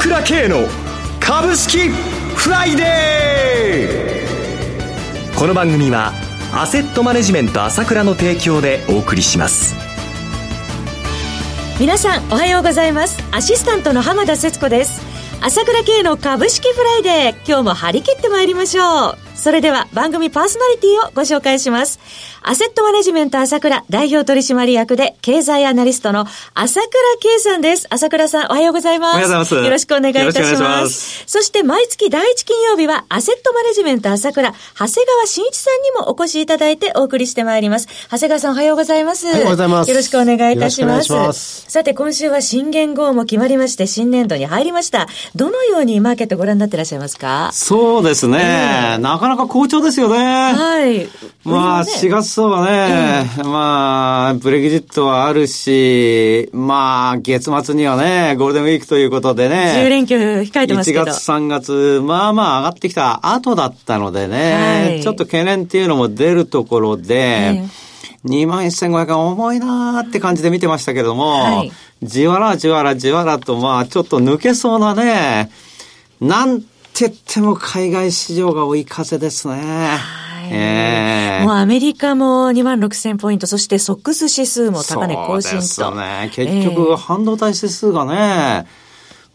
倉慶の株式フライデーこの番組はアセットマネジメント朝倉の提供でお送りします。皆さんおはようございます。アシスタントの浜田節子です。朝倉慶の株式フライデー今日も張り切ってまいりましょう。それでは番組パーソナリティをご紹介しますアセットマネジメント朝倉代表取締役で経済アナリストの朝倉圭さんです。朝倉さんおはようございます。おはようございます。よろしくお願いいたします。そして毎月第一金曜日はアセットマネジメント朝倉、長谷川慎一さんにもお越しいただいてお送りしてまいります。長谷川さんおはようございます。おはようございます。よろしくお願いいたします。ますさて今週は新元号も決まりまして新年度に入りました。どのようにマーケットご覧になってらっしゃいますか？そうですね、えー、なかなか好調ですよね。はい。まあ、4月相場ね、まあ、ブレグジットはあるし、まあ、月末にはね、ゴールデンウィークということでね。10連休控えてますけど。1月、3月、まあまあ上がってきた後だったのでね、はい、ちょっと懸念っていうのも出るところで、2万1500円重いなーって感じで見てましたけども、はい、じわらじわらじわらと、まあ、ちょっと抜けそうなね、なんて言っても海外市場が追い風ですね。えー、もうアメリカも2万6千ポイント、そしてソックス指数も高値更新と。そうですね。結局、半導体指数がね、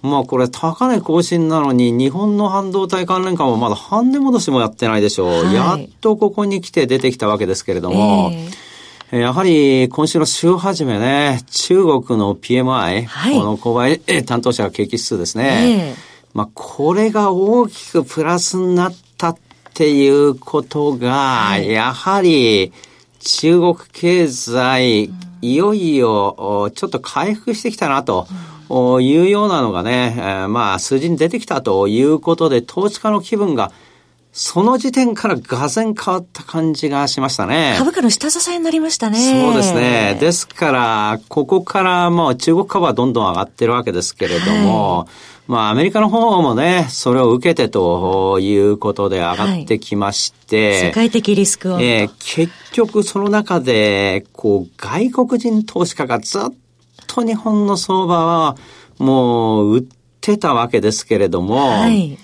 えー、まあこれ高値更新なのに日本の半導体関連株もまだ半値戻しもやってないでしょう。はい、やっとここに来て出てきたわけですけれども、えーやはり今週の週始めね、中国の PMI、はい、この購買担当者景気指数ですね。えー、まあ、これが大きくプラスになったっっていうことが、やはり中国経済、いよいよちょっと回復してきたなと。いうようなのがね、えー、まあ数字に出てきたということで、投資家の気分がその時点からがぜん変わった感じがしましたね。株価の下支えになりましたね。そうですね。ですから、ここからもう中国株はどんどん上がってるわけですけれども、はいまあ、アメリカの方もね、それを受けてということで上がってきまして、はい、世界的リスクを。えー、結局その中で、こう、外国人投資家がずっと日本の相場は、もう、売ってたわけですけれども、はい。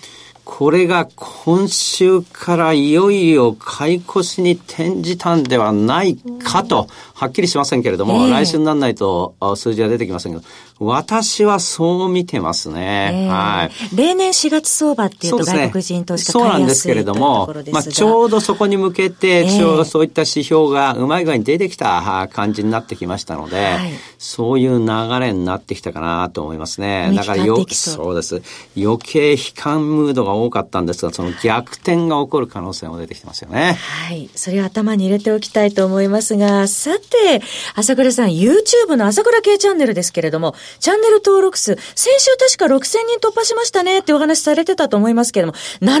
これが今週からいよいよ買い越しに転じたんではないかと、はっきりしませんけれども、えー、来週にならないと数字は出てきませんけど、私はそう見てますね。えー、はい。例年4月相場っていうと外国人投資家そうなんですけれども、まあちょうどそこに向けて、ちょうどそういった指標がうまい具合に出てきた感じになってきましたので、はい、そういう流れになってきたかなと思いますね。だからよ、そうです。余計悲観ムードが多かったんですが、その逆転が起こる可能性も出てきてますよね。はい。それを頭に入れておきたいと思いますが、さて、朝倉さん、YouTube の朝倉系チャンネルですけれども、チャンネル登録数、先週確か6000人突破しましたねってお話されてたと思いますけれども、7000人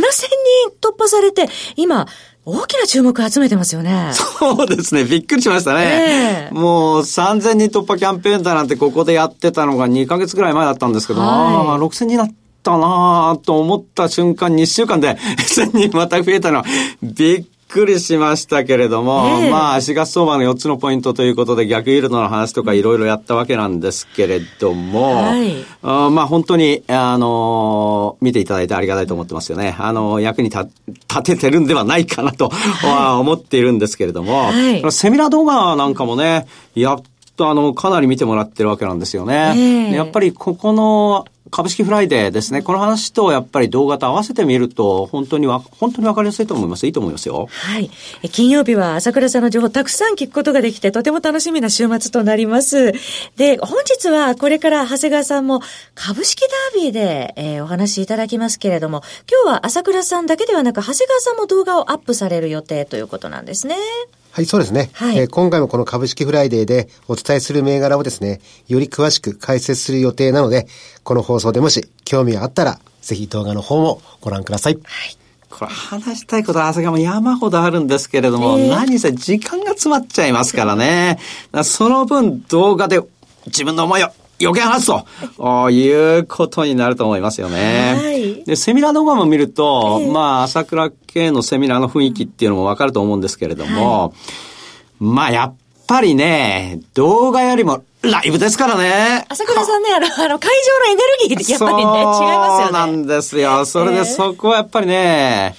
突破されて、今、大きな注目を集めてますよね。そうですね。びっくりしましたね。えー、もう3000人突破キャンペーンだなんてここでやってたのが2ヶ月ぐらい前だったんですけど、はい、ああ、6000人になったなと思った瞬間、2週間で 1000人また増えたのは、びっくりしましたけれども、えー、まあ、4月相場の4つのポイントということで、逆イールドの話とかいろいろやったわけなんですけれども、はい、あまあ、本当に、あの、見ていただいてありがたいと思ってますよね。あの、役に立ててるんではないかなと、はい、思っているんですけれども、はい、セミナー動画なんかもね、やっとあの、かなり見てもらってるわけなんですよね。えー、やっぱりここの株式フライデーですね。この話とやっぱり動画と合わせてみると、本当にわ、本当にわかりやすいと思います。いいと思いますよ。はい。金曜日は朝倉さんの情報たくさん聞くことができて、とても楽しみな週末となります。で、本日はこれから長谷川さんも株式ダービーで、えー、お話しいただきますけれども、今日は朝倉さんだけではなく、長谷川さんも動画をアップされる予定ということなんですね。はい、そうですね。はい、えー、今回もこの株式フライデーでお伝えする銘柄をですね、より詳しく解説する予定なので、この放送でもし興味があったら、ぜひ動画の方もご覧ください。はい。これ話したいことは朝がも山ほどあるんですけれども、えー、何せ時間が詰まっちゃいますからね。その分動画で自分の思いを余計話すということになると思いますよね。はい、で、セミナー動画も見ると、えー、まあ、朝倉系のセミナーの雰囲気っていうのもわかると思うんですけれども、はい、まあ、やっぱりね、動画よりもライブですからね。朝倉さんね、あの、あの、会場のエネルギーやっぱりね、違いますよね。そうなんですよ。それでそこはやっぱりね、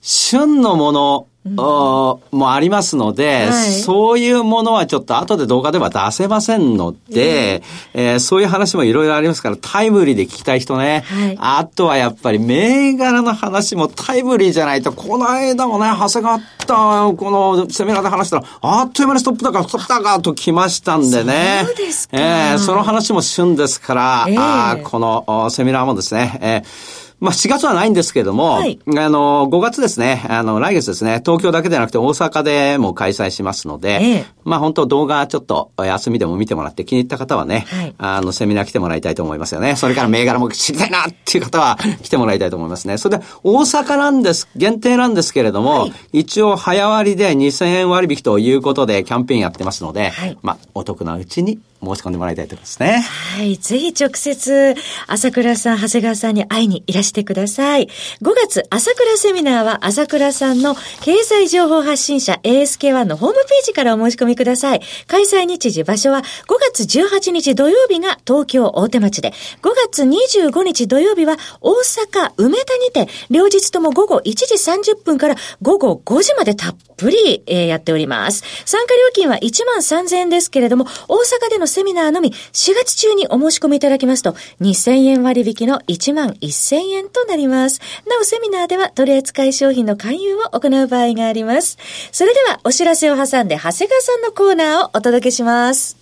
旬のもの、もありますので、はい、そういうものはちょっと後で動画では出せませんので、えー、そういう話もいろいろありますから、タイムリーで聞きたい人ね。はい、あとはやっぱり銘柄の話もタイムリーじゃないと、この間もね、長谷川ったこのセミナーで話したら、あっという間にストップ高、ストップ高と来ましたんでね。そうですか。えー、その話も旬ですから、えー、あこのセミナーもですね、えーまあ、4月はないんですけども、はい、あの、5月ですね、あの、来月ですね、東京だけでなくて大阪でも開催しますので、ええ、まあ、本当動画ちょっと休みでも見てもらって気に入った方はね、はい、あの、セミナー来てもらいたいと思いますよね。それから銘柄も知りたいなっていう方は 来てもらいたいと思いますね。それで、大阪なんです、限定なんですけれども、はい、一応早割で2000円割引ということでキャンペーンやってますので、まあ、お得なうちに申し込んでもらいたいと思いますね。はい。ぜひ直接、朝倉さん、長谷川さんに会いにいらしてください。5月、朝倉セミナーは、朝倉さんの経済情報発信者 ASK1 のホームページからお申し込みください。開催日時、場所は5月18日土曜日が東京大手町で、5月25日土曜日は大阪梅田にて、両日とも午後1時30分から午後5時までたっぷり、えー、やっております。参加料金は1万3000円ですけれども、大阪でのセミナーのみ4月中にお申し込みいただきますと、2000円割引の1万1000円となります。なお、セミナーでは取扱い商品の勧誘を行う場合があります。それでは、お知らせを挟んで、長谷川さんのコーナーをお届けします。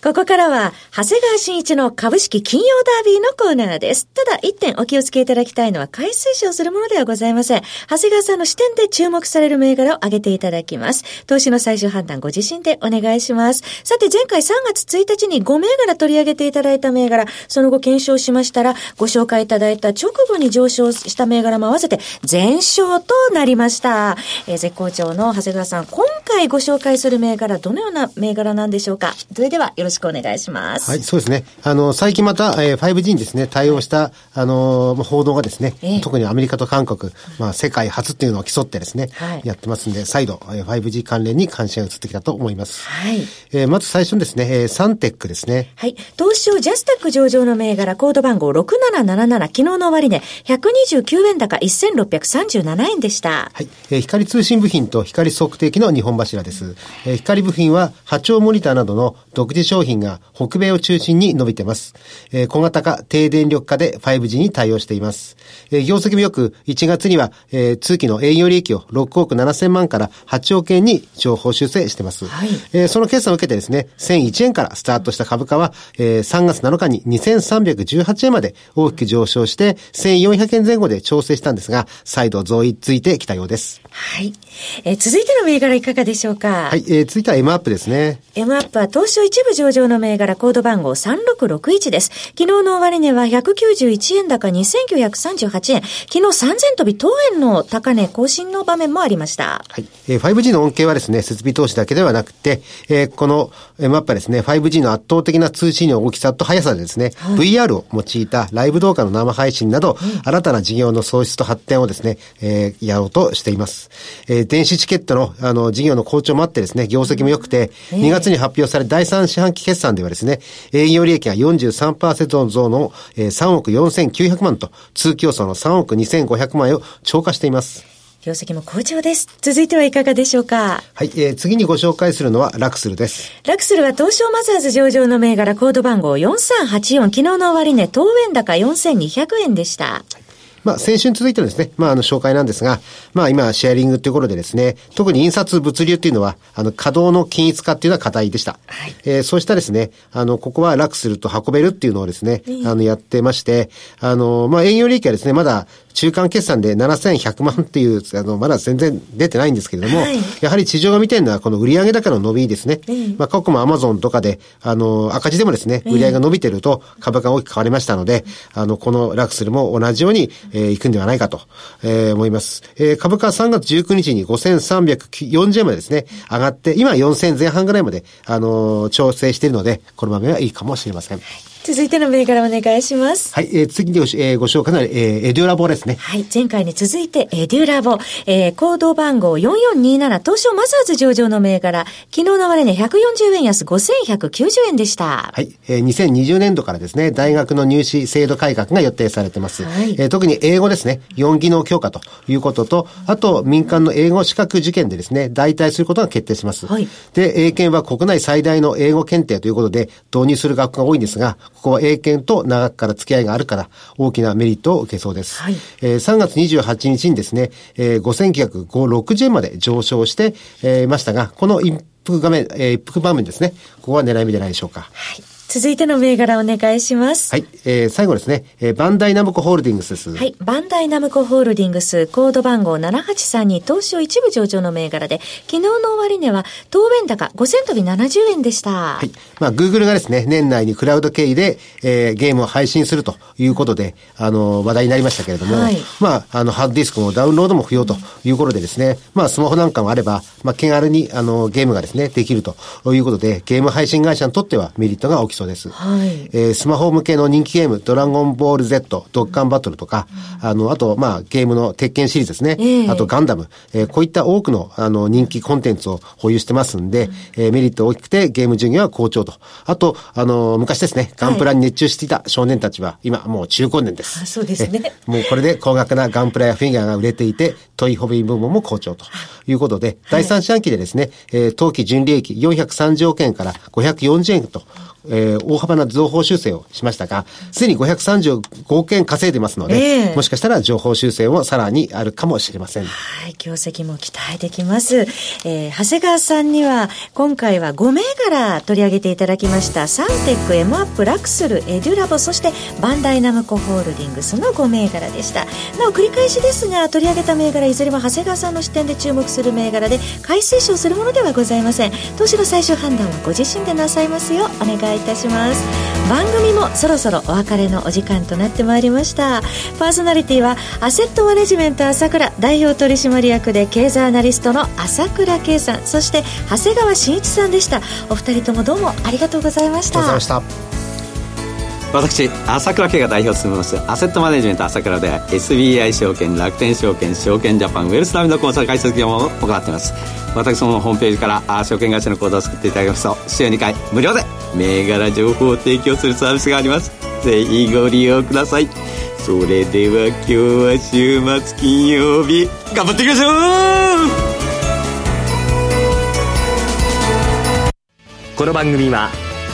ここからは、長谷川新一の株式金曜ダービーのコーナーです。ただ、一点お気をつけいただきたいのは、買い推奨するものではございません。長谷川さんの視点で注目される銘柄を挙げていただきます。投資の最終判断ご自身でお願いします。さて、前回3月1日に5銘柄取り上げていただいた銘柄、その後検証しましたら、ご紹介いただいた直後に上昇した銘柄も合わせて、全勝となりました。えー、絶好調の長谷川さん、今回ご紹介する銘柄、どのような銘柄なんでしょうか？それでは、よろしくお願いします。はい、そうですね。あの、最近また、えー、5G にですね、対応した、あのー、報道がですね、えー、特にアメリカと韓国、まあ、世界初っていうのを競ってですね、はい、やってますんで、再度、えー、5G 関連に関心が移ってきたと思います。はい。えー、まず最初にですね、えー、サンテックですね。はい。東証ジャスタック上場の銘柄、コード番号6777、昨日の終値、129円高1637円でした。はい。えー、光通信部品と光測定器の2本柱です。えー、光部品は波長モニターなどの独自商品が北米を中心に伸びてます。えー、小型化、低電力化で 5G に対応しています。えー、業績もよく、1月には、えー、通期の営業利益を6億7千万から8億円に情報修正してます。はい、えー、その決算を受けてですね、1001円からスタートした株価は、えー、3月7日に2318円まで大きく上昇して、1400円前後で調整したんですが、再度増位ついてきたようです。はい。えー、続いての銘柄いかがでしょうか？はい、えー、続いては M アップですね。M アップは東証一部上場の銘柄コード番号3661です。昨日の終値は191円高2938円。昨日3000飛び当円の高値更新の場面もありました。はい。えー、5G の恩恵はですね、設備投資だけではなくて、えー、この M アップはですね、5G の圧倒的な通信の大きさと速さでですね、はい、VR を用いたライブ動画の生配信など、うん、新たな事業の創出と発展をですね、えー、やろうとしています。えー、電子チケットのあの事業の好調もあってですね、業績も良くて、うん、2月に発表され第3四半期決算ではですね、営業利益が43%増の3億4900万と、通競争の3億2500万円を超過しています。業績も好調です。続いてはいかがでしょうか？はい、えー、次にご紹介するのはラクスルです。ラクスルは東証マザーズ上場の銘柄コード番号4384、昨日の終値、当円高4200円でした。はいまあ、先週に続いてのですね、まあ、あの、紹介なんですが、まあ、今、シェアリングということでですね、特に印刷物流っていうのは、あの、稼働の均一化っていうのは課題でした。はい、えー、そうしたですね、あの、ここは楽すると運べるっていうのをですね、あの、やってまして、あの、まあ、営業利益はですね、まだ、中間決算で7100万っていう、あの、まだ全然出てないんですけれども、はい、やはり地上が見てるのはこの売上高の伸びですね。まあ、過去もアマゾンとかで、あの、赤字でもですね、売上が伸びてると株価が大きく変わりましたので、あの、このラクスルも同じように、えー、行くんではないかと、えー、思います。えー、株価は3月19日に5340円までですね、上がって、今4000前半ぐらいまで、あの、調整しているので、この場面はいいかもしれません。続いての銘柄お願いします。はい、えー、次にご,、えー、ご紹介の、えー、エデュラボですね。はい、前回に続いてエデュラボ、えー、コード番号4427東証マザーズ上場の銘柄、昨日の終値140円安5190円でした。はい、えー、2020年度からですね、大学の入試制度改革が予定されてます。はい、えー、特に英語ですね、4技能強化ということと、あと民間の英語資格受験でですね、代替することが決定します。はい、で、英検は国内最大の英語検定ということで導入する学校が多いんですが、ここは英検と長くから付き合いがあるから、大きなメリットを受けそうです。はい、えー、3月28日にですね、えー、5960円まで上昇して、えー、ましたが、この一服画面、えー、一服場面ですね、ここは狙い目じゃないでしょうか。はい続いての銘柄お願いします。はい。えー、最後ですね、えー、バンダイナムコホールディングスです。はい。バンダイナムコホールディングス、コード番号7832、東証一部上場の銘柄で、昨日の終値は、当面高5000飛び70円でした。はい。まあ、Google がですね、年内にクラウド経由で、えー、ゲームを配信するということで、あの、話題になりましたけれども、はい、まあ、あの、ハードディスクもダウンロードも不要ということでですね、まあ、スマホなんかもあれば、まあ、気軽に、あの、ゲームがですね、できるということで、ゲーム配信会社にとってはメリットが大きそうです。はい。えー、スマホ向けの人気ゲーム、ドラゴンボール Z、ドッカンバトルとか、うん、あの、あと、まあ、ゲームの鉄拳シリーズですね。えー、あと、ガンダム、えー、こういった多くの、あの、人気コンテンツを保有してますんで、うん、えー、メリット大きくて、ゲーム順位は好調と。あと、あの、昔ですね、ガンプラに熱中していた少年たちは、今、もう中高年です。あそうですね。もうこれで高額なガンプラやフィギュアが売れていて、トイホビー部門も好調ということで、第三四半期でですね、えー、当期純利益430億円から540円と、えー、大幅な増法修正をしましたが、すでに535億円稼いでますので、えー、もしかしたら情報修正もさらにあるかもしれません。はい、業績も期待できます。えー、長谷川さんには、今回は5銘柄取り上げていただきました、サンテック、エムアップ、ラクスル、 EduLab、そしてバンダイナムコホールディングスの5銘柄でした。なお、繰り返しですが、取り上げた銘柄、いずれも長谷川さんの視点で注目する銘柄で、買い推奨するものではございません。投資の最終判断はご自身でなさいますよう、お願いいたします。番組もそろそろお別れのお時間となってまいりました。パーソナリティはアセットマネジメント朝倉代表取締役で経済アナリストの朝倉慶さん。そして長谷川慎一さんでした。お二人ともどうもありがとうございました。私朝倉慶が代表を務めますアセットマネジメント朝倉で SBI 証券楽天証券証券ジャパンウェルスナビのコンサル解説業務を行っています。私のホームページから証券会社の口座を作っていただきますと週2回無料で銘柄情報を提供するサービスがあります。ぜひご利用ください。それでは今日は週末金曜日頑張っていきましょう!この番組は